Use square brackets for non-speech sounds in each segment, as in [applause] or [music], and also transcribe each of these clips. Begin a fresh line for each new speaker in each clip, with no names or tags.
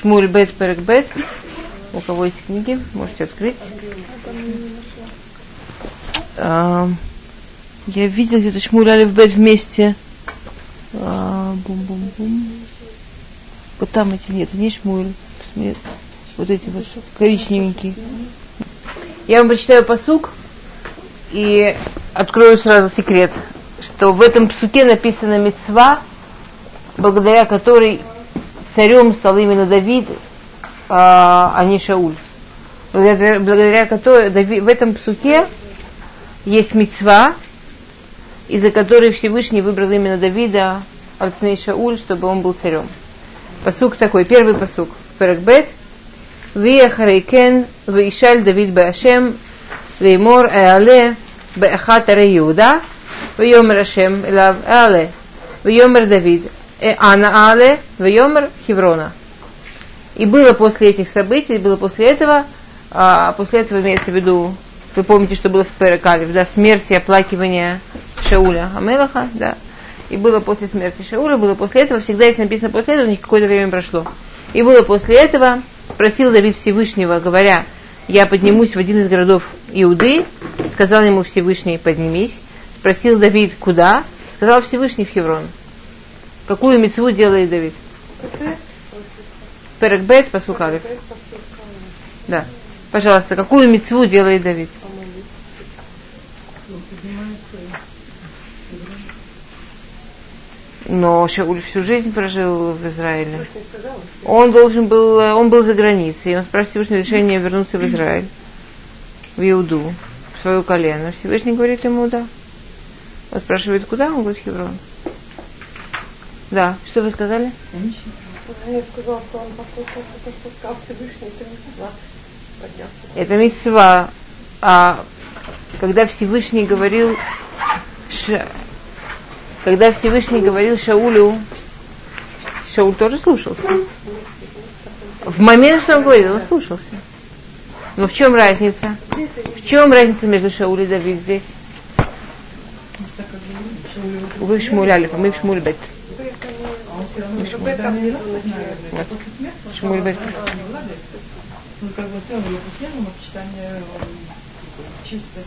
Шмуль Бет Перек Бет. У кого есть книги, можете открыть. А, я видел где-то Шмуль Алиф Бет вместе. А, бум-бум-бум. Вот там эти нет, не Шмуль. Вот эти вот коричневенькие. Я вам прочитаю посук и открою сразу секрет, что в этом псуке написана мецва, благодаря которой царем стал именно Давид, а, а не Шауль. Благодаря, благодаря которой Давид, в этом псуке есть мецва, из-за которой Всевышний выбрал именно Давида Альпней Шауль, чтобы он был царем. Посук такой, первый посук, Перекбет, Виехарейкен, Вишаль Давид Башем, Веймор Эале, Беахатаре Иуда, Вейомер Ашем, Элав Эале, Вейомер Давид, Э, Ана Але Вейомер Хеврона. И было после этих событий, было после этого, а после этого имеется в виду, вы помните, что было в Перекалев, да, смерть и оплакивание Шауля Амелаха, да, и было после смерти Шауля, было после этого, всегда есть написано после этого, у них какое-то время прошло. И было после этого, просил Давид Всевышнего, говоря, я поднимусь в один из городов Иуды, сказал ему Всевышний, поднимись, спросил Давид, куда, сказал Всевышний в Хеврон. Какую мецву делает Давид? Перекбет посукалив. Да. Пожалуйста, какую мецву делает Давид? Но Шауль всю жизнь прожил в Израиле. Он должен был, он был за границей, он спросил решение вернуться в Израиль, в Иуду, в свое колено. Всевышний говорит ему, да. Он спрашивает, куда? Он говорит, Хеврон. Да, что вы сказали? Я сказала, что он послушал то, что сказал Всевышний, это митцва. Это митцва. А когда Всевышний говорил, когда Всевышний говорил Шаулю, Шауль тоже слушался. В момент, что он говорил, он слушался. Но в чем разница? В чем разница между Шауль и Давид здесь? Вы в Алифа, мы в Шмуль Бет. Шмуль Бет. Ну, как бы целое его почитание чисто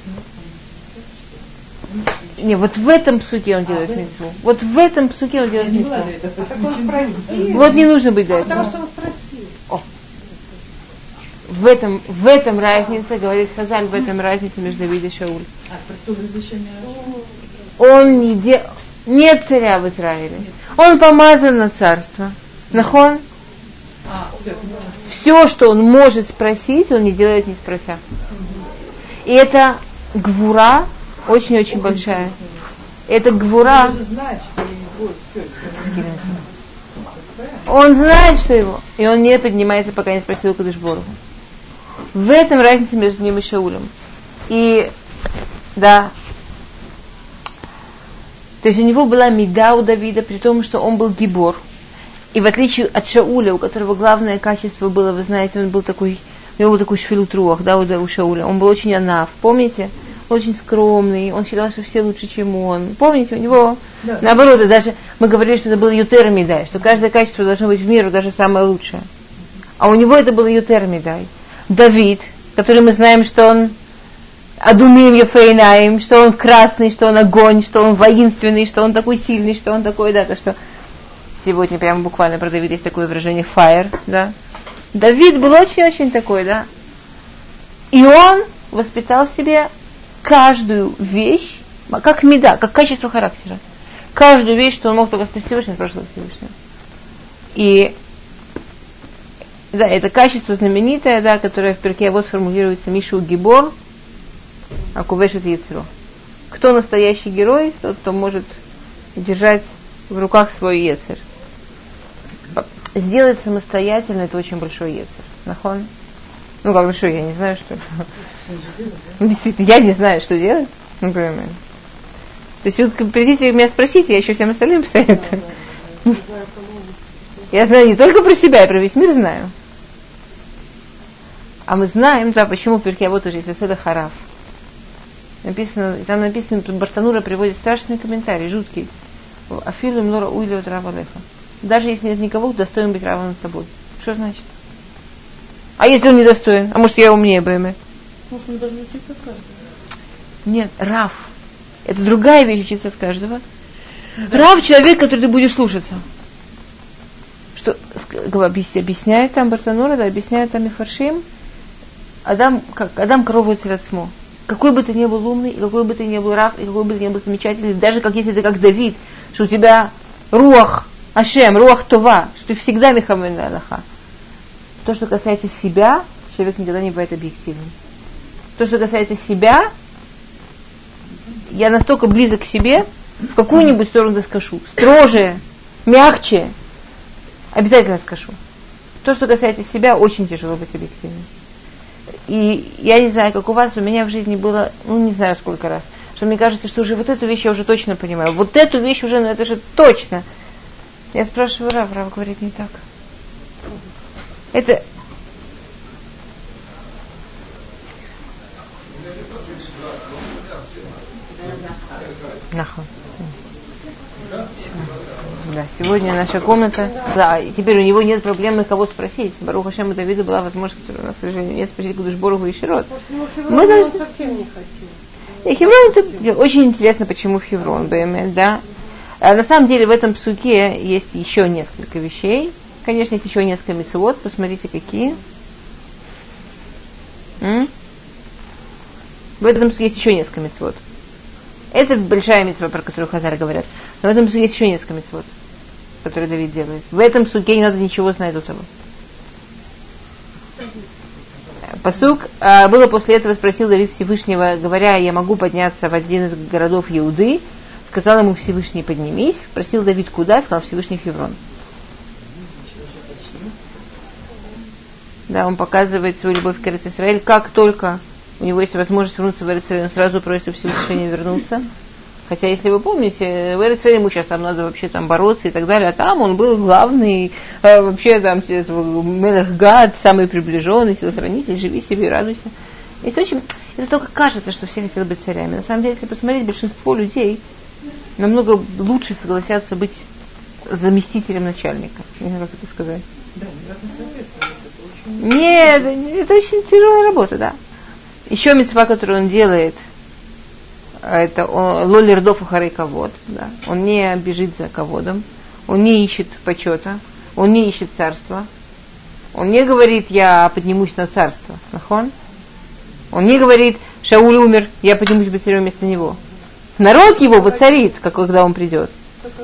не, вот в этом псуке он делает а, митцву. Вот в этом псуке он делает митцву. Вот не нужно быть для этого. Потому что он спросил. В этом, в этом разница, говорит Хазаль, в этом разница между Давид и Шауль. А Он не де... нет царя в Израиле. Он помазан на царство. Нахон? Все, все, что он может спросить, он не делает, не спрося. И это гвура, очень-очень большая. Это гвура. Он знает, что его. И он не поднимается, пока не спросил Кадышбору. В этом разница между ним и Шаулем. И, да, то есть у него была меда у Давида, при том, что он был гибор. И в отличие от Шауля, у которого главное качество было, вы знаете, он был такой, у него был такой швилутруах, да, у Шауля. Он был очень анав, помните? очень скромный, он считал, что все лучше, чем он. Помните, у него, да. наоборот, даже мы говорили, что это было ютер медай, что каждое качество должно быть в миру даже самое лучшее. А у него это было ютер медай. Давид, который мы знаем, что он Адумим Ефейнаем, что он красный, что он огонь, что он воинственный, что он такой сильный, что он такой, да, то что сегодня прямо буквально про Давида есть такое выражение fire, да. Давид был очень-очень такой, да. И он воспитал в себе каждую вещь, как меда, как качество характера. Каждую вещь, что он мог только спросить Всевышнего, спрашивал Всевышнего. И да, это качество знаменитое, да, которое в перке вот сформулируется Мишу Гибор, а Кувешет Яцеру. Кто настоящий герой, тот, кто может держать в руках свой Ецер. Сделать самостоятельно это очень большой Ецер. Нахон? Ну, как что, я не знаю, что. Ну, действительно, я не знаю, что делать. Например. То есть вы придите меня спросить, я еще всем остальным посоветую. Я знаю не только про себя, я про весь мир знаю. А мы знаем, да, почему перке вот уже есть это хараф. Написано, там написано, Бартанура приводит страшный комментарий, жуткий. Афилу млора уйли от Даже если нет никого, достоин быть равным тобой. Что значит? А если он недостоин? А может, я умнее БМ?
Может, он должен учиться от каждого?
Нет, Раф. Это другая вещь учиться от каждого. Да. Рав человек, который ты будешь слушаться. Что объясняет там Бартанура, да, объясняет там Мифаршим. Адам, как, Адам корову Церацмо. Какой бы ты ни был умный, и какой бы ты ни был Рав, и какой бы ты ни был замечательный, даже как если ты как Давид, что у тебя руах, Ашем, руах Това, что ты всегда Михамед Аллаха. То, что касается себя, человек никогда не бывает объективным. То, что касается себя, я настолько близок к себе, в какую-нибудь сторону скажу. Строже, мягче, обязательно скажу. То, что касается себя, очень тяжело быть объективным. И я не знаю, как у вас, у меня в жизни было, ну не знаю сколько раз, что мне кажется, что уже вот эту вещь я уже точно понимаю. Вот эту вещь уже, ну это же точно. Я спрашиваю Рав, Рав говорит не так. Это Нахон. Да, сегодня наша комната. Да, и теперь у него нет проблемы, кого спросить. Баруха Хашем и Давиду была возможность, которая у нас, к сожалению, нет спросить Кудыш Боруху и Широт.
Мы должны... совсем не хотим.
Хеврон, это очень интересно, почему Хеврон, БМС, да. А на самом деле в этом псуке есть еще несколько вещей. Конечно, есть еще несколько мецелот, посмотрите, какие. М? В этом псуке есть еще несколько мецелот. Это большая мецва, про которую Хазар говорят. Но в этом есть еще несколько мецвод, которые Давид делает. В этом суге не надо ничего знать до того. Посук а, было после этого спросил Давид Всевышнего, говоря, я могу подняться в один из городов Иуды. Сказал ему Всевышний, поднимись. Спросил Давид, куда? Сказал Всевышний Хеврон. Да, он показывает свою любовь к Израиль, как только у него есть возможность вернуться в Эрицрель, он сразу просит у Всевышнего вернуться. Хотя, если вы помните, в Эрицреле ему сейчас там надо вообще там бороться и так далее, а там он был главный, э, вообще там Мелехгад, самый приближенный, телохранитель, живи себе и радуйся. Это очень, это только кажется, что все хотят быть царями. На самом деле, если посмотреть, большинство людей намного лучше согласятся быть заместителем начальника. Не знаю, как это сказать. Да, Нет, это очень тяжелая работа, да. Еще мецва, которую он делает, это лолердов и харейковод, да. Он не бежит за ководом, он не ищет почета, он не ищет царства. Он не говорит, я поднимусь на царство. Нахон? Он не говорит, Шауль умер, я поднимусь царем вместо него. Народ его воцарит, как когда он придет.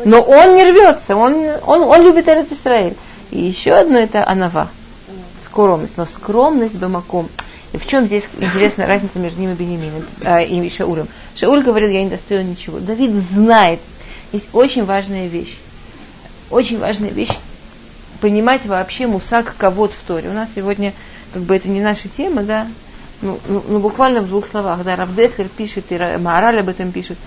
Но он не рвется, он, он, он любит Эрет Исраиль. И еще одно это анава, скромность. Но скромность бамаком – и в чем здесь интересная разница между ним и Бенемином, э, и Шаулем? Шауль говорил, я не достоин ничего. Давид знает. Есть очень важная вещь. Очень важная вещь понимать вообще мусак кого-то в Торе. У нас сегодня, как бы это не наша тема, да, ну, ну, ну буквально в двух словах, да, Равдеслер пишет, и Маораль об этом пишет.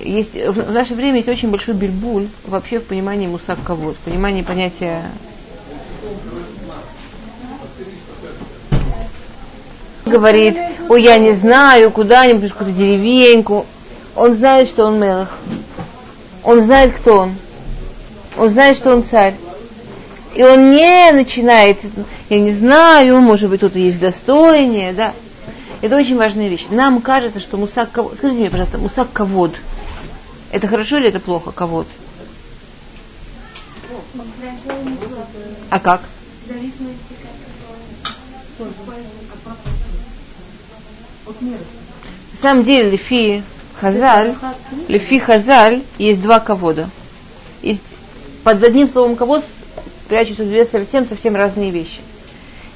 Есть, в наше время есть очень большой бельбуль вообще в понимании мусак кого в понимании понятия говорит, ой, я не знаю, куда-нибудь, какую-то деревеньку. Он знает, что он Мелах. Он знает, кто он. Он знает, что он царь. И он не начинает, я не знаю, может быть, кто-то есть достойнее, да. Это очень важная вещь. Нам кажется, что мусак ковод, скажите мне, пожалуйста, мусак ковод, это хорошо или это плохо, ковод? А как? На самом деле, Лефи Хазаль, Лефи Хазаль есть два ковода. Есть, под одним словом ковод прячутся две совсем-совсем разные вещи.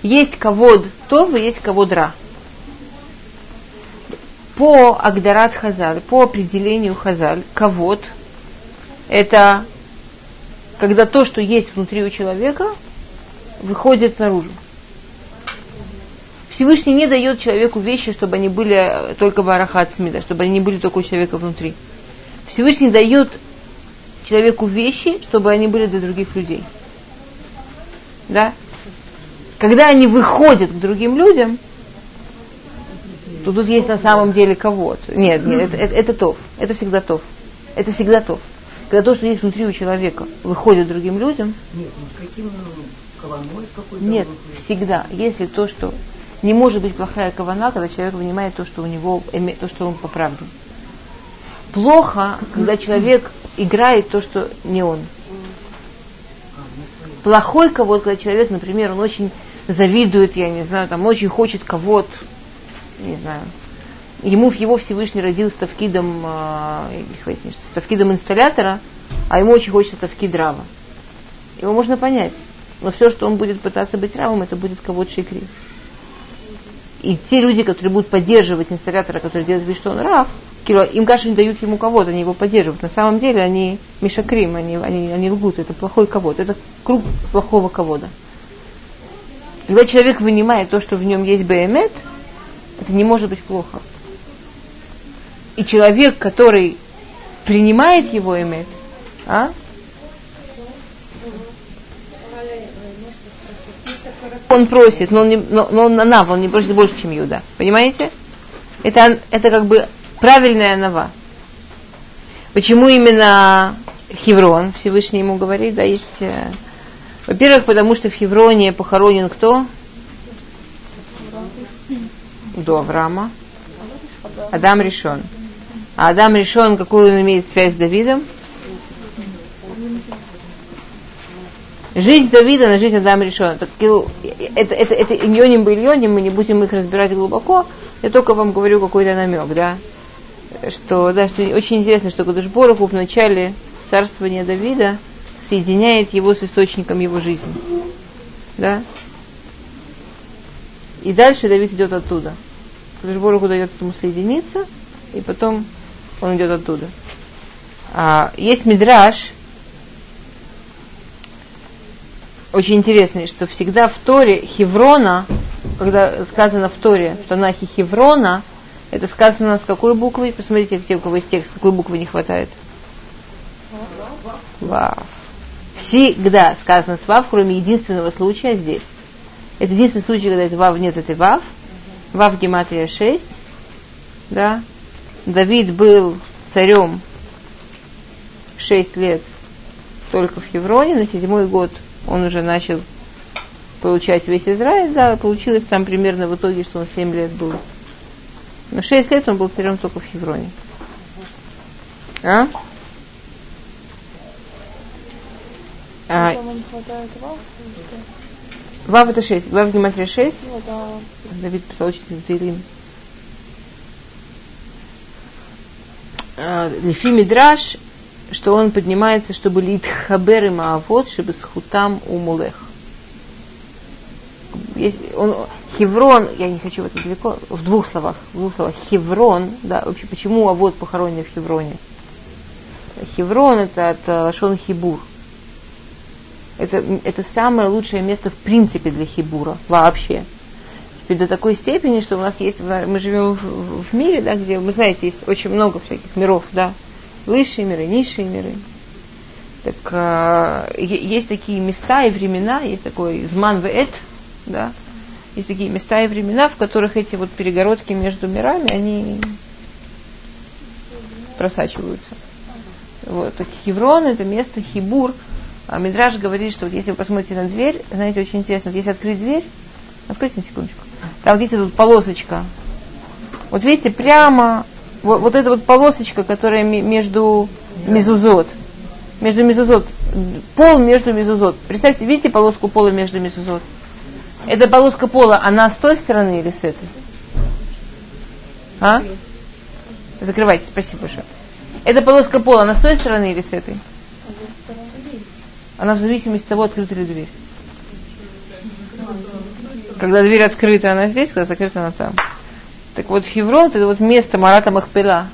Есть ковод то, и есть ковод ра. По Агдарат Хазаль, по определению Хазаль, ковод – это когда то, что есть внутри у человека, выходит наружу. Всевышний не дает человеку вещи, чтобы они были только барахат смида, чтобы они не были только у человека внутри. Всевышний дает человеку вещи, чтобы они были для других людей. Да? Когда они выходят к другим людям, то тут есть на самом деле кого-то. Нет, нет, это, это, это тов. Это всегда тов. Это всегда тов. Когда то, что есть внутри у человека, выходит другим людям.
Нет, ну каким
Нет, всегда. Если то, что не может быть плохая кавана, когда человек понимает то, что у него, то, что он по правде. Плохо, когда человек играет то, что не он. Плохой кого-то, когда человек, например, он очень завидует, я не знаю, там очень хочет кого-то, не знаю, ему его Всевышний родил с тавкидом, э, с тавкидом инсталлятора, а ему очень хочется тавкид рава. Его можно понять. Но все, что он будет пытаться быть равом, это будет кого-то шикри. И те люди, которые будут поддерживать инсталлятора, который делает вид, что он рав, им, конечно, не дают ему кого-то, они его поддерживают. На самом деле они мишакрим, они, они, они лгут, это плохой кого-то, это круг плохого кого-то. Когда человек вынимает то, что в нем есть БМЭТ, это не может быть плохо. И человек, который принимает его эмет, а? Он просит, но он, не, но, но он нав, он не просит больше, чем Юда. Понимаете? Это, это как бы правильная нова. Почему именно Хеврон Всевышний ему говорит, да, есть... Э, во-первых, потому что в Хевроне похоронен кто? До Авраама. Адам решен. А Адам решен, какую он имеет связь с Давидом? Жизнь Давида на жизнь Адама решена. Это, это, это иньоним бильоним, мы не будем их разбирать глубоко. Я только вам говорю какой-то намек, да. Что, да, что очень интересно, что Кудышбороху в начале царствования Давида соединяет его с источником его жизни. Да? И дальше Давид идет оттуда. Кудышбороху дает ему соединиться, и потом он идет оттуда. А, есть мидраж, очень интересный, что всегда в Торе Хеврона, когда сказано в Торе, в Танахе Хеврона, это сказано с какой буквой? Посмотрите, те, у кого есть текст, какой буквы не хватает. Вав. Всегда сказано с Вав, кроме единственного случая здесь. Это единственный случай, когда это Вав нет, это Вав. Вав Гематрия 6. Да. Давид был царем 6 лет только в Хевроне, на седьмой год он уже начал получать весь Израиль, да, получилось там примерно в итоге, что он 7 лет был. Но 6 лет он был царем только в Хевроне. А? а Вав это 6. Вав Гематрия 6. Ну, да. Давид писал учитель Таилим. Э, Лефи Мидраш, что он поднимается, чтобы лит хабер и маавод, чтобы с хутам у мулех. Есть, он, Хеврон, я не хочу в это далеко, в двух словах, в двух словах, Хеврон, да, вообще, почему Авод похоронен в Хевроне? Хеврон это от э, Лашон Хибур. Это, это самое лучшее место в принципе для Хибура, вообще до такой степени, что у нас есть, мы живем в, в мире, да, где, вы знаете, есть очень много всяких миров, да, высшие миры, низшие миры. Так э, есть такие места и времена, есть такой зман веэт, да, есть такие места и времена, в которых эти вот перегородки между мирами, они просачиваются. Вот, так Хеврон это место Хибур. А Мидраж говорит, что вот если вы посмотрите на дверь, знаете, очень интересно, вот если открыть дверь, откройте на секундочку, там видите тут полосочка. Вот видите, прямо вот, вот эта вот полосочка, которая между мезузот. Между мезузот. Пол между мезузот. Представьте, видите полоску пола между мезузот? Эта полоска пола, она с той стороны или с этой? А? Закрывайте, спасибо большое. Эта полоска пола, она с той стороны или с этой? Она в зависимости от того, открыта ли дверь. Когда дверь открыта, она здесь, когда закрыта, она там. Так вот, Хеврон, это вот место Марата Махпела,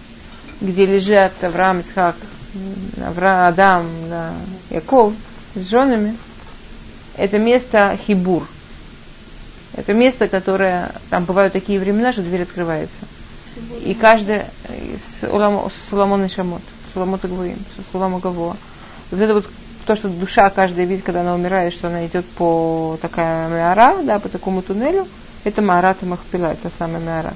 где лежат Авраам, Исхак, Авраам, Адам, да, Яков с женами. Это место Хибур. Это место, которое, там бывают такие времена, что дверь открывается. И каждое, с Суламон и Шамот, Суламот и Гвоим, Сулама Гаво. Вот это вот то, что душа каждая видит, когда она умирает, что она идет по такая меара, да, по такому туннелю, это Маарат и Махпила, это самая меара.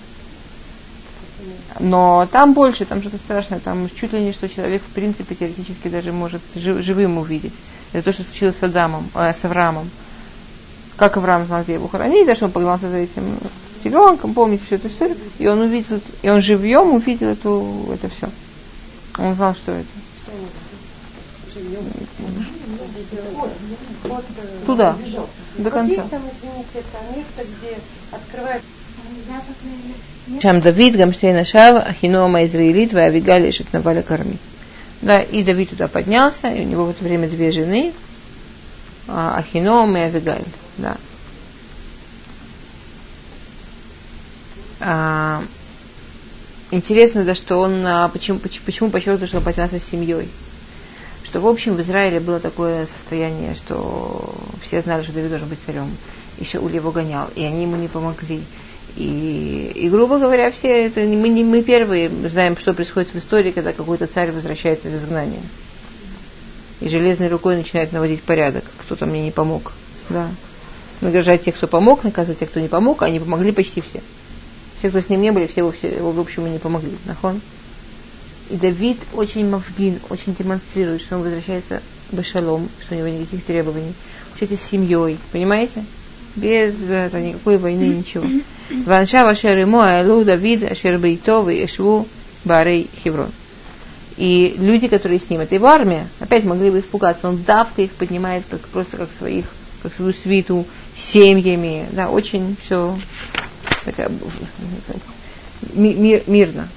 Но там больше, там что-то страшное, там чуть ли не что человек в принципе теоретически даже может жив, живым увидеть. Это то, что случилось с Адамом, э, с Авраамом. как Авраам знал, где его хоронить, даже он погнался за этим теленком, помните всю эту историю, и он увидел, и он живьем увидел эту, это все. Он знал, что это. Туда, до конца. Там Давид, Гамштейн Ашав, Ахинома Израилит, Ваавигаль Ишет Наваля Карми. Да, и Давид туда поднялся, и у него в это время две жены, а, Ахином и Авигаль. Да. А, интересно, да, что он, а, почему, почему, подчеркнул, что он поднялся с семьей? Что, в общем, в Израиле было такое состояние, что все знали, что Давид должен быть царем. И Шауль его гонял, и они ему не помогли. И, и грубо говоря, все это мы не мы первые знаем, что происходит в истории, когда какой-то царь возвращается из изгнания. И железной рукой начинает наводить порядок. Кто-то мне не помог. Да. Награждать тех, кто помог, наказывать тех, кто не помог, они помогли почти все. Все, кто с ним не были, все, все в общем, не помогли. Нахон? И Давид очень мавгин, очень демонстрирует, что он возвращается бешалом, что у него никаких требований. Вообще с семьей, понимаете? Без это, никакой войны, ничего. Ванша Ашер ему Айлу Давид Ашер Бейтов и Эшву Барей Хеврон. И люди, которые с ним, это его армия, опять могли бы испугаться. Он давка их поднимает как, просто как своих, как свою свиту, семьями. Да, очень все так, мир, мирно.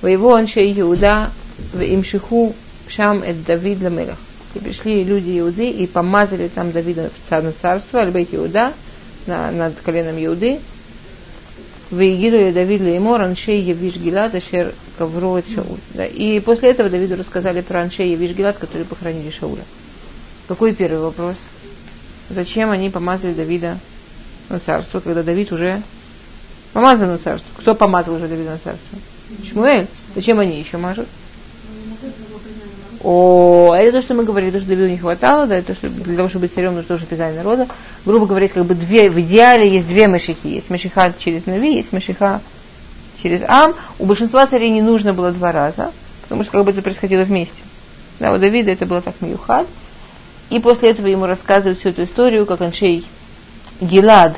Воево аншей Иуда в имшиху шам эт Давид ламелах. И пришли люди Иуды и помазали там Давида в царство, Альбейт Иуда, на, над коленом Иуды. Вегиду Давид Леймор, Аншей Евиш Гилад, Ашер Кавро Шауль. Да. И после этого Давиду рассказали про Аншей Евиш которые похоронили Шауля. Какой первый вопрос? Зачем они помазали Давида на царство, когда Давид уже помазан на царство? Кто помазал уже Давида на царство? Шмуэль. Зачем они еще мажут? О, это то, что мы говорили, то, что Давиду не хватало, да, это что для того, чтобы быть царем, нужно тоже писание народа. Грубо говоря, как бы две, в идеале есть две мышихи. Есть мышиха через Нави, есть мышиха через Ам. У большинства царей не нужно было два раза, потому что как бы это происходило вместе. Да, у Давида это было так миюхад. И после этого ему рассказывают всю эту историю, как Аншей Гилад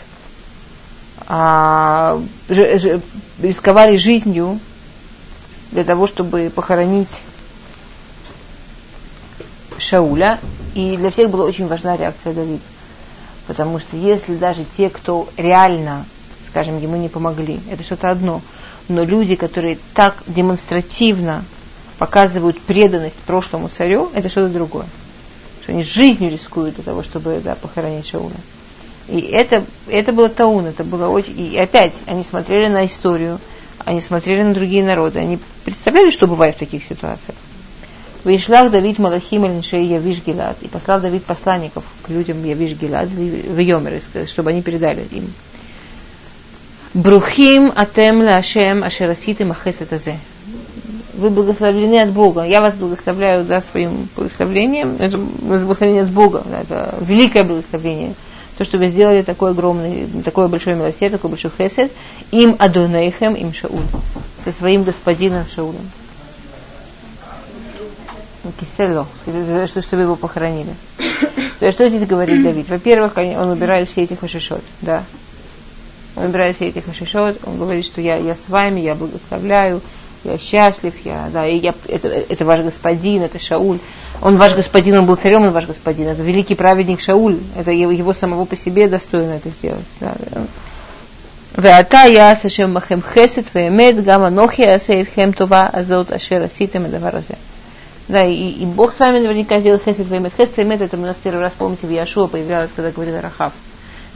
а, ж, ж, рисковали жизнью для того, чтобы похоронить Шауля, и для всех была очень важна реакция Давида. Потому что если даже те, кто реально, скажем, ему не помогли, это что-то одно, но люди, которые так демонстративно показывают преданность прошлому царю, это что-то другое. Что они жизнью рискуют для того, чтобы да, похоронить Шауля. И это, это было таун, это было очень... И опять они смотрели на историю, они смотрели на другие народы, они представляли, что бывает в таких ситуациях. Вышлах Давид Малахим Эльншей Явиш Гилад. И послал Давид посланников к людям Явиш Гилад в Йомер, чтобы они передали им. Брухим атем лашем ашераситим ахесет азе. Вы благословлены от Бога. Я вас благословляю да, своим благословением. Это благословение от Бога. Это великое благословение. То, что вы сделали такое огромное, такое большое милосердие, такой большой хесед. Им адонейхем, им Шауль. Со своим господином Шаулем Кисело, что, чтобы его похоронили. То есть, что здесь говорит Давид? Во-первых, он убирает все эти хашишот, да. Он убирает все эти хашишот, он говорит, что я, я с вами, я благословляю, я счастлив, я, да, и я, это, это ваш господин, это Шауль. Он ваш господин, он был царем, он ваш господин. Это великий праведник Шауль. Это его, его самого по себе достойно это сделать. Да, да. ואתה יעש השם בכם חסד ואמת, גם אנוכי אעשה אתכם טובה הזאת אשר עשיתם הדבר הזה. Да, и, и Бог с вами наверняка сделал хесед ваймет. Хесед ваймет, это у нас первый раз, помните, в Яшуа появлялось, когда говорил Рахав.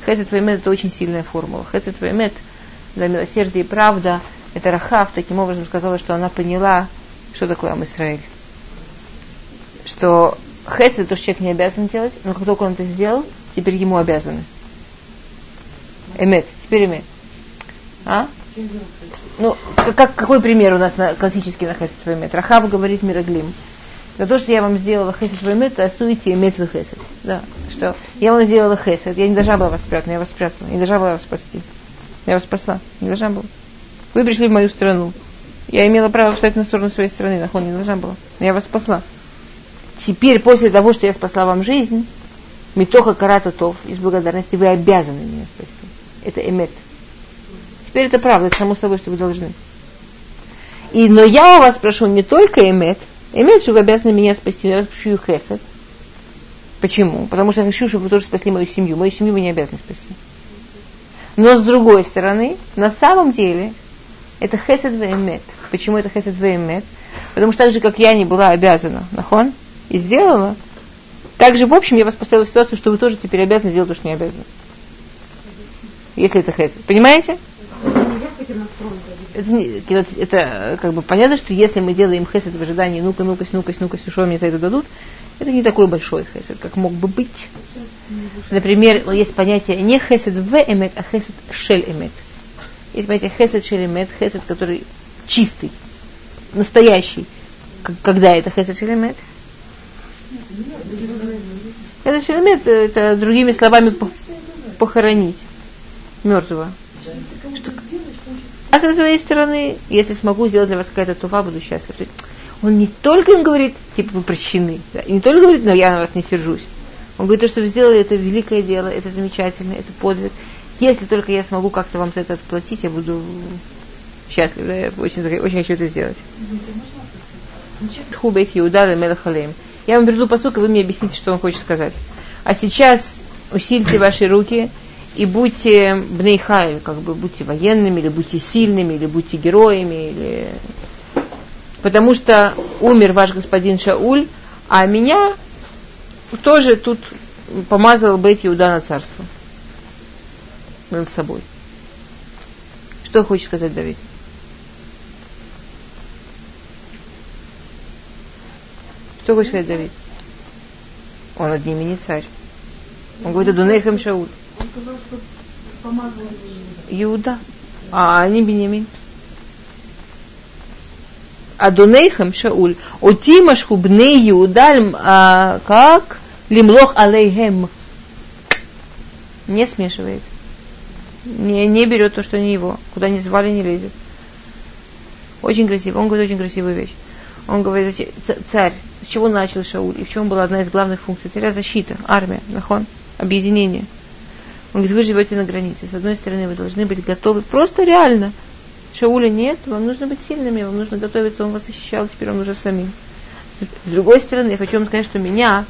Хесед ваймет это очень сильная формула. Хесед ваймет, да, милосердие и правда, это Рахав таким образом сказала, что она поняла, что такое Амисраиль. Что хесед то, что человек не обязан делать, но как только он это сделал, теперь ему обязаны. Эмет, теперь эмет. А? Ну, как, какой пример у нас на, классический на хесед ваймет? Рахав говорит Мираглим за то, что я вам сделала хесед ваймет, асуете имет вы хесед. Да, что я вам сделала хесед, я не должна была вас спрятать, я вас спрятала, не должна была вас спасти. Я вас спасла, не должна была. Вы пришли в мою страну. Я имела право встать на сторону своей страны, нахон не должна была. Но я вас спасла. Теперь, после того, что я спасла вам жизнь, Митоха карататов, из благодарности вы обязаны меня спасти. Это эмет. Теперь это правда, это само собой, что вы должны. И, но я у вас прошу не только эмет, эмет, что вы обязаны меня спасти, я вас прошу и хесед. Почему? Потому что я хочу, чтобы вы тоже спасли мою семью. Мою семью вы не обязаны спасти. Но с другой стороны, на самом деле, это хесед веймет. Почему это хесед веймет? Потому что так же, как я не была обязана, нахон, и сделала, так же, в общем, я вас поставила в ситуацию, что вы тоже теперь обязаны сделать то, что не обязаны. Если это хесед. Понимаете? Это, это как бы понятно, что если мы делаем хесед в ожидании, ну-ка, ну-ка, ну-ка, ну-ка, что мне за это дадут, это не такой большой хесед, как мог бы быть. Например, есть понятие не хесед в эмет, а хесед шель эмет. Есть понятие хесед шель эмет, хесед, который чистый, настоящий. Когда это хесед шель эмет? Хесед шель эмет, это другими словами похоронить мертвого. А со своей стороны, если смогу сделать для вас какая-то туфа, буду счастлив. Он не только им говорит, типа, вы прощены, да, и не только говорит, но я на вас не сержусь. Он говорит, то, что вы сделали, это великое дело, это замечательно, это подвиг. Если только я смогу как-то вам за это отплатить, я буду счастлив, да, я очень, очень хочу это сделать. Хубейт Иуда Мелахалем. Я вам приду посук, и вы мне объясните, что он хочет сказать. А сейчас усильте ваши руки и будьте бнейхай, как бы будьте военными, или будьте сильными, или будьте героями, или потому что умер ваш господин Шауль, а меня тоже тут помазал Бет Иуда на царство над собой. Что хочет сказать Давид? Что хочет сказать Давид? Он над ними не царь. Он говорит, Адунейхам Шауль. Иуда. А они Бенемин. Адонейхам Шауль. Утимашху бней Иудаль, а, как? Лимлох алейхем. Не смешивает. Не, не берет то, что не его. Куда не звали, не лезет. Очень красиво. Он говорит очень красивую вещь. Он говорит, царь, с чего начал Шауль? И в чем была одна из главных функций царя? Защита, армия, нахон, объединение. Он говорит, вы живете на границе. С одной стороны, вы должны быть готовы, просто реально – Шауля нет, вам нужно быть сильными, вам нужно готовиться, он вас защищал, теперь вам нужно самим. С другой стороны, я хочу вам сказать, что меня,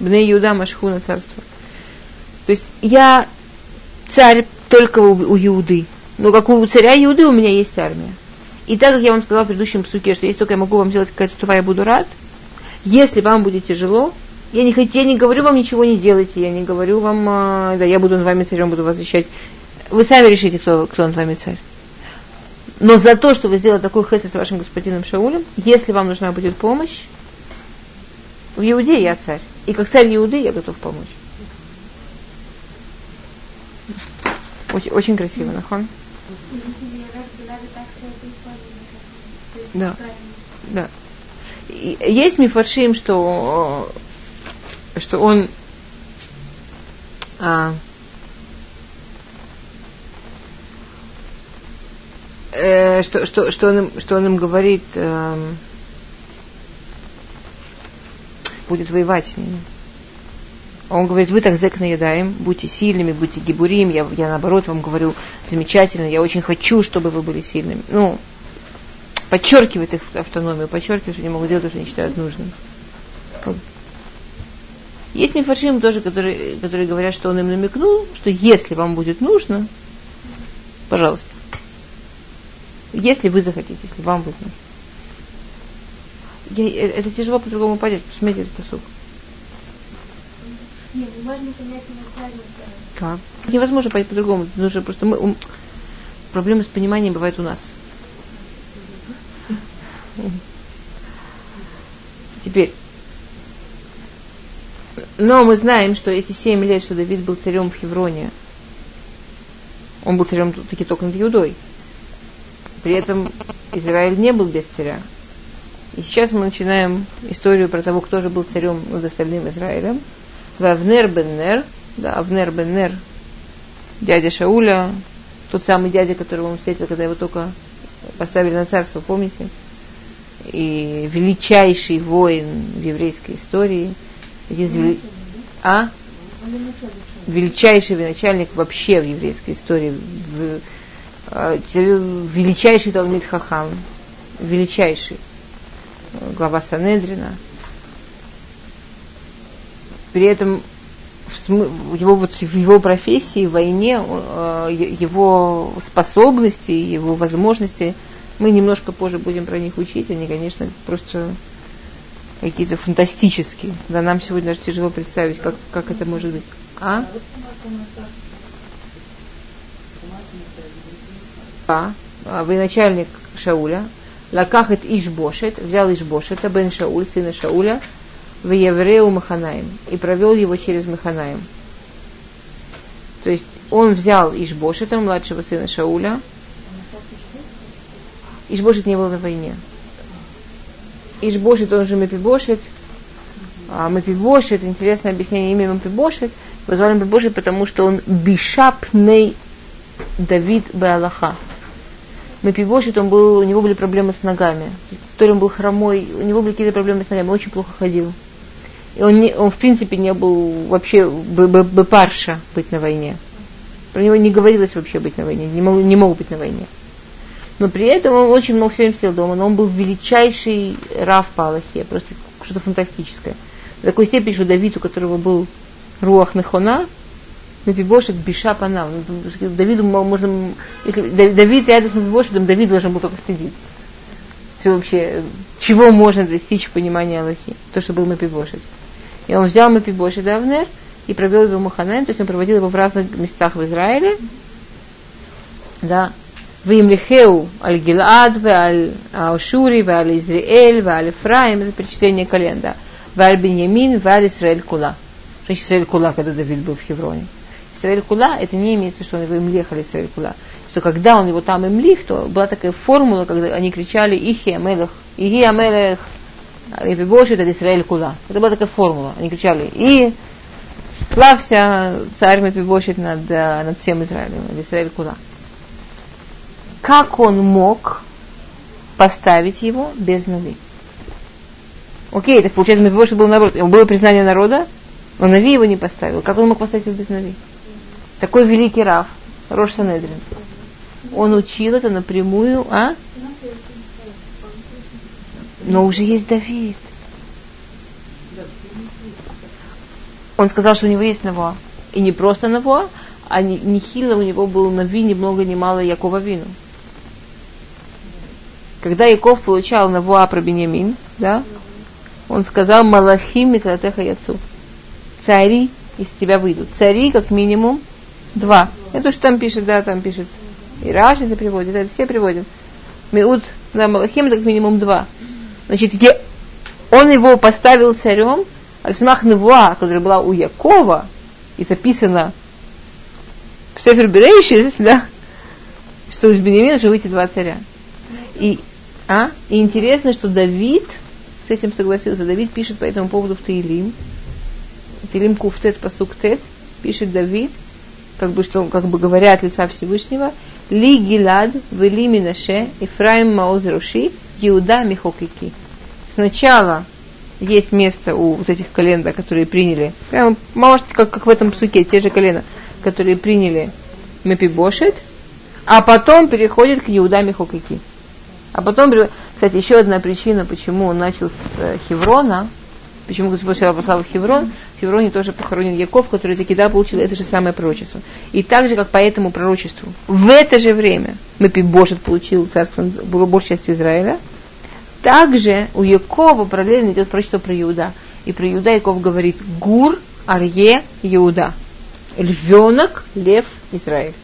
Бне Иуда Машхуна царство. То есть я царь только у, у Иуды. Но как у царя Иуды у меня есть армия. И так как я вам сказала в предыдущем псуке, что если только я могу вам сделать какая-то тува, я буду рад. Если вам будет тяжело, я не, хочу, я не говорю вам ничего не делайте, я не говорю вам, а, да, я буду над вами царем, буду вас защищать. Вы сами решите, кто, кто над вами царь. Но за то, что вы сделали такой хесед с вашим господином Шаулем, если вам нужна будет помощь, в Иуде я царь. И как царь Иуды я готов помочь. Очень, очень красиво, нахон. Да. Да. Есть мифаршим, что, что он а, э, что, что, что, он, что он им говорит, э, будет воевать с ними. Он говорит, вы так зэк наедаем, будьте сильными, будьте гибурим, я, я наоборот вам говорю, замечательно, я очень хочу, чтобы вы были сильными. Ну, подчеркивает их автономию, подчеркивает, что они могут делать то, что они считают нужным. Есть мифаршим тоже, которые, которые говорят, что он им намекнул, что если вам будет нужно, пожалуйста. Если вы захотите, если вам будет нужно. Я, э, это тяжело по-другому понять. Посмотрите этот посуд. Как? Невозможно понять по-другому. Нужно просто мы, um, проблемы с пониманием бывают у нас. Теперь. Но мы знаем, что эти семь лет, что Давид был царем в Хевроне, он был царем таки только над Иудой. При этом Израиль не был без царя. И сейчас мы начинаем историю про того, кто же был царем над остальным Израилем. Вавнер бен Нер, да, Авнер бен Нер, дядя Шауля, тот самый дядя, которого он встретил, когда его только поставили на царство, помните? И величайший воин в еврейской истории. Из вели... А? величайший начальник вообще в еврейской истории, э, величайший Талмит Хахам, величайший глава Санедрина. При этом в его, вот, в его профессии, в войне, э, его способности, его возможности, мы немножко позже будем про них учить, они, конечно, просто какие-то фантастические. Да, нам сегодня даже тяжело представить, как, как это может быть. А? А, а военачальник Шауля, лакахет Ишбошет, взял Ишбошета, бен Шауль, сына Шауля, в Еврею Маханаем, и провел его через Маханаем. То есть он взял Ишбошета, младшего сына Шауля. Ишбошет не был на войне. Ишбошет, он же Мепибошет. А Мепибошет, интересное объяснение имя Мепибошет. Позвали Мепибошет, потому что он бишапней Давид Беалаха. Мепибошет, он был, у него были проблемы с ногами. То ли он был хромой, у него были какие-то проблемы с ногами, он очень плохо ходил. И он, не, он в принципе не был вообще бы, бы парша быть на войне. Про него не говорилось вообще быть на войне, не мог, не мог быть на войне. Но при этом он очень много всем сел дома, но он был величайший Рав по просто что-то фантастическое. До такой степени, что Давид, у которого был Руах Нахона, Мефибошет Биша Панав. Давиду можно, если Давид рядом с Мефибошетом, Давид должен был только стыдиться. Все вообще, чего можно достичь в понимании Аллахи, то, что был Мефибошет. И он взял Мефибошет Авнер и провел его в Маханаем, то есть он проводил его в разных местах в Израиле. Да, Вимлихеу аль Гилад, аль Аушури, аль Израиль, аль Ефраим, это перечисление колен, да. Валь Беньямин, валь Исраэль Кула. Что значит Исраэль Кула, когда Давид был в Хевроне? Исраэль Кула, это не имеется, что он его имлех аль Исраэль Кула. Что когда он его там имлих, то была такая формула, когда они кричали Ихи Амелех, Ихи Амелех, Ревибошит, это Исраэль Кула. Это была такая формула. Они кричали И славься царь Мепибошит над, над всем Израилем, Израиль Кула как он мог поставить его без Нави? Окей, так получается, больше был народ. Было признание народа, но Нави его не поставил. Как он мог поставить его без Нави? Такой великий Раф, Рош Санедрин. Он учил это напрямую, а? Но уже есть Давид. Он сказал, что у него есть Навуа. И не просто Навуа, а Нихила у него был Нави ни много ни мало Якова Вину когда Яков получал Навуа про Бенямин, да, он сказал Малахим Митратеха Яцу. Цари из тебя выйдут. Цари как минимум два. Это что там пишет, да, там пишет. И Раши это приводит, это все приводят. Миут, да, Малахим это как минимум два. Значит, где он его поставил царем, Альсмах Навуа, которая была у Якова, и записана в Сефер Берейшис, да, что из Бенемина же выйти два царя. И а? И интересно, что Давид с этим согласился. Давид пишет по этому поводу в Таилим. Таилим Куфтет, посук Тет, пишет Давид, как бы, что, как бы говоря от лица Всевышнего, Ли Гилад, Вели Минаше, Ифраим Маоз Руши, Иуда Михокики. Сначала есть место у вот этих колен, да, которые приняли, прямо, может, как, как в этом псуке, те же колена, которые приняли Мепибошет, а потом переходит к Иуда Михокики. А потом, кстати, еще одна причина, почему он начал с э, Хеврона, почему Господь послал в Хеврон, в Хевроне тоже похоронен Яков, который таки да получил это же самое пророчество. И так же, как по этому пророчеству, в это же время Мепибошет получил царство, было большей частью Израиля, также у Якова параллельно идет пророчество про Иуда. И про Иуда Яков говорит Гур, Арье, Иуда. Львенок, лев, Израиль.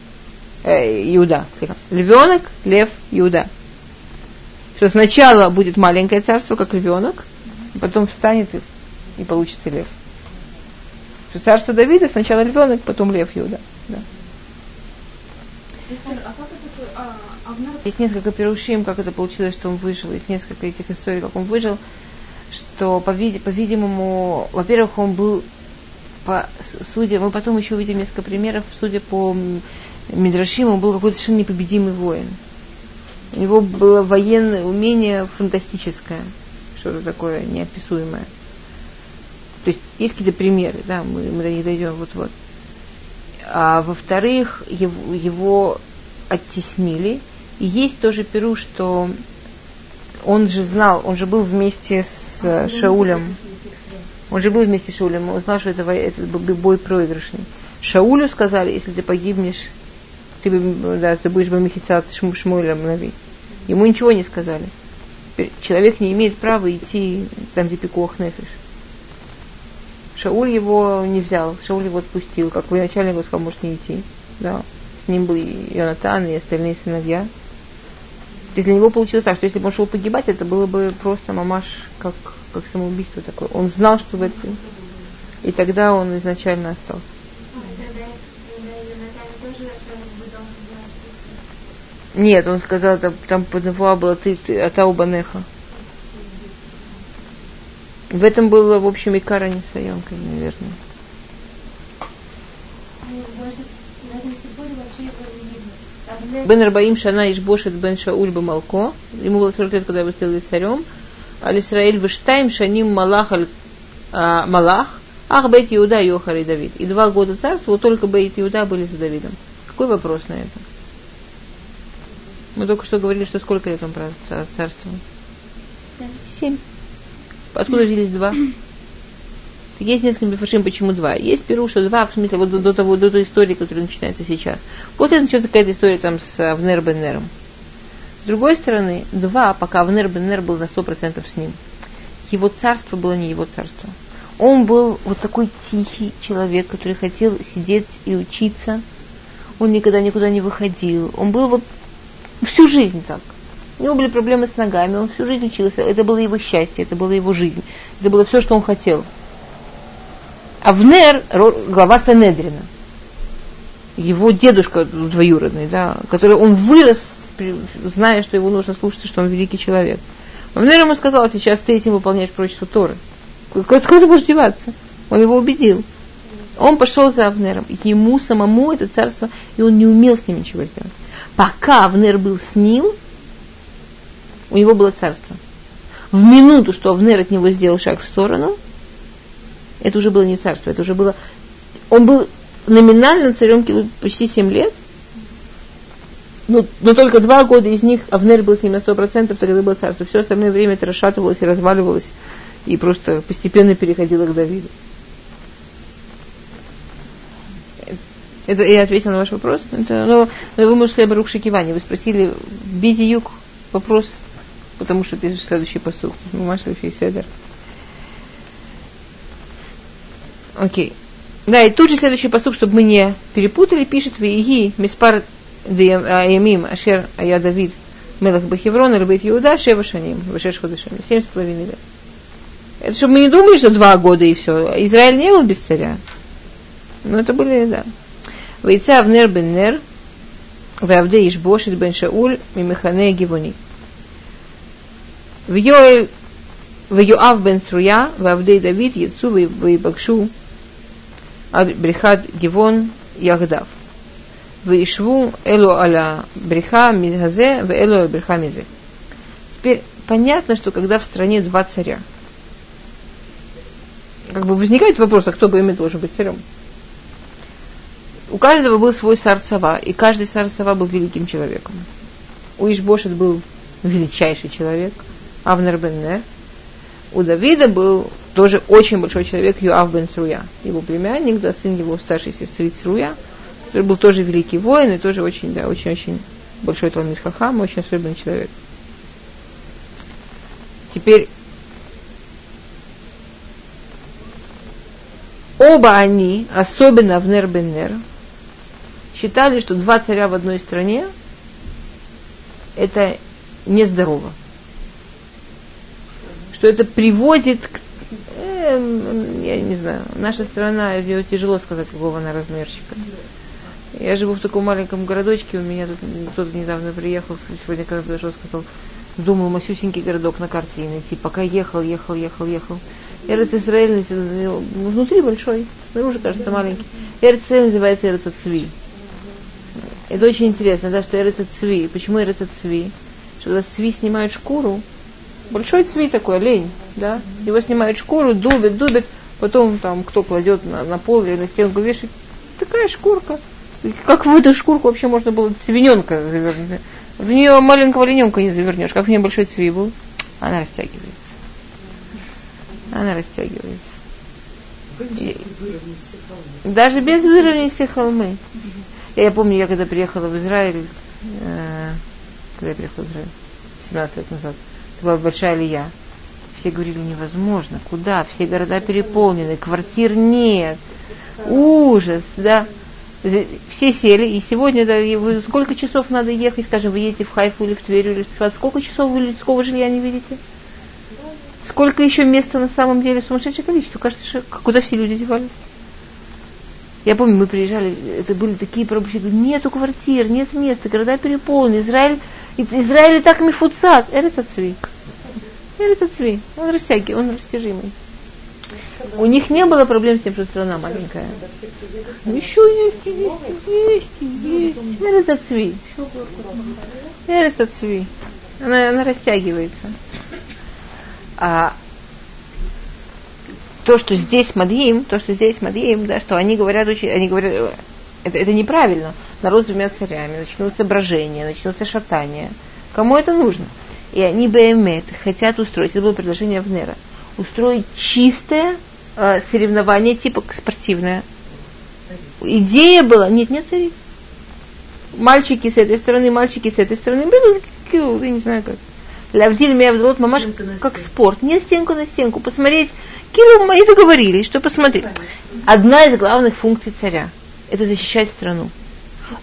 Э, Иуда. Львенок, лев, Иуда что сначала будет маленькое царство, как львенок, а потом встанет и, и получится лев. Что царство Давида сначала львенок, потом лев Иуда. Да. Есть несколько перушим, как это получилось, что он выжил. Есть несколько этих историй, как он выжил. Что, по-видимому, во-первых, он был, по, судя, мы потом еще увидим несколько примеров, судя по Мидрашим, он был какой-то совершенно непобедимый воин. У него было военное умение фантастическое, что-то такое неописуемое. То есть есть какие-то примеры, да, мы, мы до них дойдем вот-вот. А во-вторых, его, его оттеснили. И есть тоже Перу, что он же знал, он же был вместе с э, Шаулем. Он же был вместе с Шаулем, он знал, что это, это бой проигрышный. Шаулю сказали, если ты погибнешь, ты, да, ты будешь бамихицат Шмуэлем Нави. Ему ничего не сказали. Человек не имеет права идти там, где пикох нефиш. Шауль его не взял, Шауль его отпустил, как военачальник он сказал, может не идти. Да. С ним был Йонатан, и остальные сыновья. То есть для него получилось так, что если бы он шел погибать, это было бы просто мамаш, как, как самоубийство такое. Он знал, что в этом. И тогда он изначально остался. Нет, он сказал, там, там поднавуа было ты, ты Атау Банеха. В этом было, в общем, и кара не саемка, наверное. Бен Рабаим Шана Ишбошет Бен Шауль Бамалко. Ему было 40 лет, когда его сделали царем. Аль Исраиль Шаним Малах а, Малах. Ах, Бейт Иуда, Йохар и Давид. И два года царства, вот только Бейт Иуда были за Давидом. Какой вопрос на это? Мы только что говорили, что сколько лет он царствовал? Семь. Откуда взялись два? Есть несколько мифашим, почему два. Есть Перуша два, в смысле, вот до, до того, до той истории, которая начинается сейчас. После этого начнется какая-то история там с Авнер Беннером. С другой стороны, два, пока Авнер Беннер был на сто процентов с ним. Его царство было не его царство. Он был вот такой тихий человек, который хотел сидеть и учиться. Он никогда никуда не выходил. Он был вот всю жизнь так. У него были проблемы с ногами, он всю жизнь учился. Это было его счастье, это была его жизнь. Это было все, что он хотел. Авнер, глава Санедрина, его дедушка двоюродный, да, который он вырос, зная, что его нужно слушаться, что он великий человек. Авнер ему сказал, сейчас ты этим выполняешь прочество Торы. Куда ты будешь деваться? Он его убедил. Он пошел за Авнером. Ему самому это царство, и он не умел с ним ничего сделать. Пока Авнер был с ним, у него было царство. В минуту, что Авнер от него сделал шаг в сторону – это уже было не царство, это уже было... Он был номинально царем почти 7 лет, но, но только два года из них Авнер был с ним на 100%, тогда было царство. Все остальное время это расшатывалось и разваливалось, и просто постепенно переходило к Давиду. Это я ответила на ваш вопрос. Это, ну, вы, можете сказать, Барух. Вы спросили Бизи Юг вопрос, потому что пишешь следующий посуд. Маша Седер. Окей. Да, и тут же следующий посуд, чтобы мы не перепутали, пишет Виги Миспар Ямим Ашер Ая Давид Мелах Бахеврон Бейт Иуда Шева Шаним Вешеш Ходышем. Семь с половиной лет. Это чтобы мы не думали, что два года и все. Израиль не был без царя. Но это были, да. Вейца Авнер бен Нер, Вавде Ишбошит бен Шауль, Мимехане Гивони. В Йоэль Ваюав бен Цруя, Вавдей Давид, Яцу Вейбакшу, Брихад Гивон, Ягдав. Вишву элу аля бреха мизгазе, в элу аля бреха мизе. Теперь понятно, что когда в стране два царя, как бы возникает вопрос, а кто бы ими должен быть царем? У каждого был свой сарцава, и каждый сарцава был великим человеком. У Ишбошет был величайший человек, Авнер Беннер, у Давида был тоже очень большой человек Юав бен Сруя, его племянник, да, сын его старшей сестры Цруя, который был тоже великий воин и тоже очень, да, очень-очень большой Талмит Хахам, очень особенный человек. Теперь оба они, особенно в Нер бен Нер, считали, что два царя в одной стране это нездорово что это приводит к э, я не знаю, наша страна, ее тяжело сказать, какого она размерчика. Я живу в таком маленьком городочке, у меня тут кто-то недавно приехал, сегодня когда подошел, сказал, думаю, масюсенький городок на карте найти. Пока ехал, ехал, ехал, ехал. Эрец Израиль внутри большой, снаружи кажется маленький. Израиль называется Эрец Цви. Это очень интересно, да, что Эрец Цви. Почему Эрец Цви? Что когда Цви снимают шкуру, большой цви такой, олень, да, его снимают шкуру, дубят, дубят, Потом там кто кладет на, на пол или на стенку вешает. Такая шкурка. Как в эту шкурку вообще можно было свиненка завернуть? В нее маленького олененка не завернешь. Как в нее большой цви был? Она растягивается. Она растягивается. И, даже без выровнения все холмы. Я, я помню, я когда приехала в Израиль, э, когда я приехала в Израиль, 17 лет назад, это была большая лия. Все говорили, невозможно, куда? Все города переполнены, квартир нет. Ужас, да. Все сели, и сегодня, да, и вы, сколько часов надо ехать, скажем, вы едете в Хайфу или в Тверь или в Сват, сколько часов вы людского жилья не видите? Сколько еще места на самом деле? Сумасшедшее количество. Кажется, что куда все люди девались? Я помню, мы приезжали, это были такие пробки, нету квартир, нет места, города переполнены. Израиль, Израиль и так мифуцат. Это цви. Это цви. Он растягивает, он растяжимый. У них не было проблем с тем, что страна маленькая. Еще есть, есть, есть, есть. Это цви. Это цви. Она, она растягивается. А то, что здесь Мадьим, то, что здесь Мадьим, да, что они говорят, они говорят, это, это неправильно. Народ с двумя царями, начнутся брожения, начнутся шатания. Кому это нужно? И они БМЭТ хотят устроить, это было предложение Авнера, устроить чистое э, соревнование типа спортивное. Идея была, нет, нет царей. Мальчики с этой стороны, мальчики с этой стороны, я не знаю как. Лавдиль Меавдалот Мамаш как спорт. Не стенку на стенку. Посмотреть. Кирилл, мы договорились, что посмотреть. Одна из главных функций царя – это защищать страну.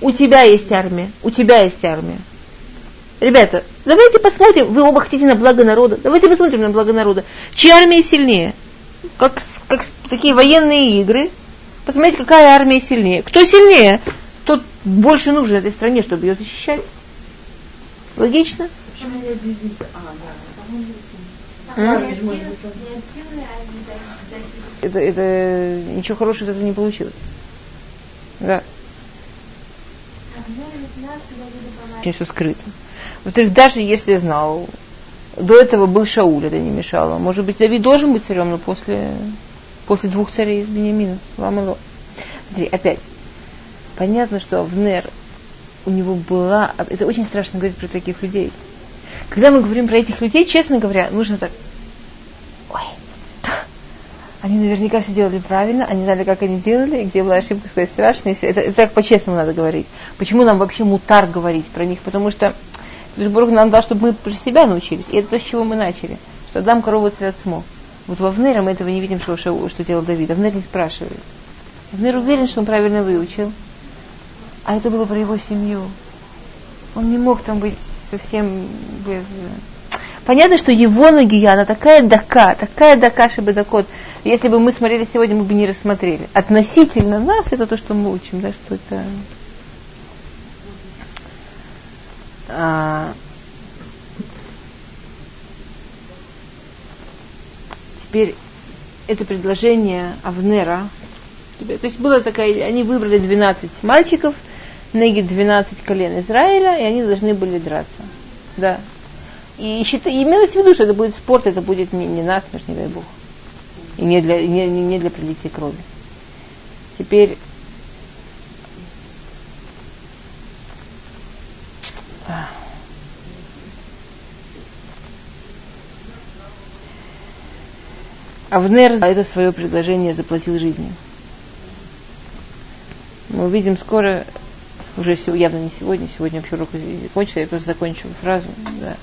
У тебя есть армия, у тебя есть армия. Ребята, давайте посмотрим, вы оба хотите на благо народа, давайте посмотрим на благо народа. Чья армия сильнее? Как, как такие военные игры. Посмотрите, какая армия сильнее. Кто сильнее, тот больше нужен этой стране, чтобы ее защищать. Логично? Это, это ничего хорошего из этого не получилось. Да. Очень все скрыто. Во-вторых, даже если знал, до этого был Шауль, это не мешало. Может быть, Давид должен быть царем, но после, после двух царей из Бениамина. Ламало. Смотри, опять. Понятно, что Авнер, у него была... Это очень страшно говорить про таких людей. Когда мы говорим про этих людей, честно говоря, нужно так, ой, [laughs] они наверняка все делали правильно, они знали, как они делали, где была ошибка, сказать страшно. Это, это так по-честному надо говорить. Почему нам вообще мутар говорить про них? Потому что Бог нам дал, чтобы мы про себя научились. И это то, с чего мы начали. Что дам корову смо. Вот во Внере мы этого не видим, что, что, что делал Давид. Авнер не спрашивает. Авнер уверен, что он правильно выучил. А это было про его семью. Он не мог там быть совсем без... Понятно, что его нагия, она такая дака, такая дака шибедакот. Если бы мы смотрели сегодня, мы бы не рассмотрели. Относительно нас, это то, что мы учим, да, что это... А... Теперь это предложение Авнера. То есть было такая, они выбрали 12 мальчиков – Негид 12 колен Израиля, и они должны были драться. Да. И считай, имелось в виду, что это будет спорт, это будет не, не насмерть, не дай бог. И не для, не, не для пролития крови. Теперь Авнер за это свое предложение заплатил жизнью. Мы увидим скоро уже явно не сегодня, сегодня вообще урок закончится, я просто закончу фразу. Да.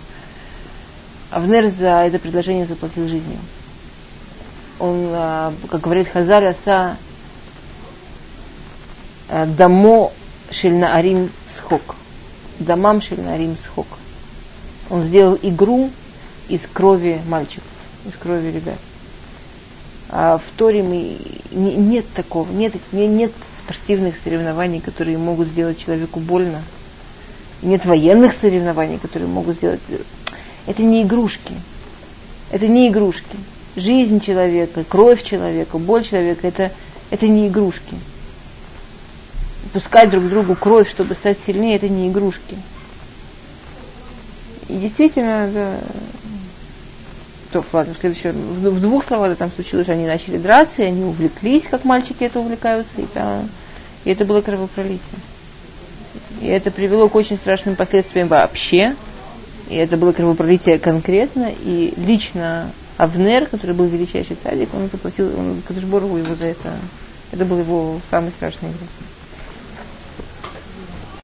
Авнер за это предложение заплатил жизнью. Он, а, как говорит Хазаль, Аса а, Дамо Шельна Арим Схок. Дамам Шельна Арим Схок. Он сделал игру из крови мальчиков, из крови ребят. А в Торе мы, не, нет такого, нет, нет спортивных соревнований, которые могут сделать человеку больно. Нет военных соревнований, которые могут сделать... Это не игрушки. Это не игрушки. Жизнь человека, кровь человека, боль человека это, это не игрушки. Пускать друг другу кровь, чтобы стать сильнее, это не игрушки. И действительно, да, стоп, ладно, в следующем, в, двух словах это там случилось, они начали драться, и они увлеклись, как мальчики это увлекаются, и, там, и это было кровопролитие. И это привело к очень страшным последствиям вообще. И это было кровопролитие конкретно. И лично Авнер, который был величайший цадик, он заплатил, он Кадышборову его за это. Это был его самый страшный грех.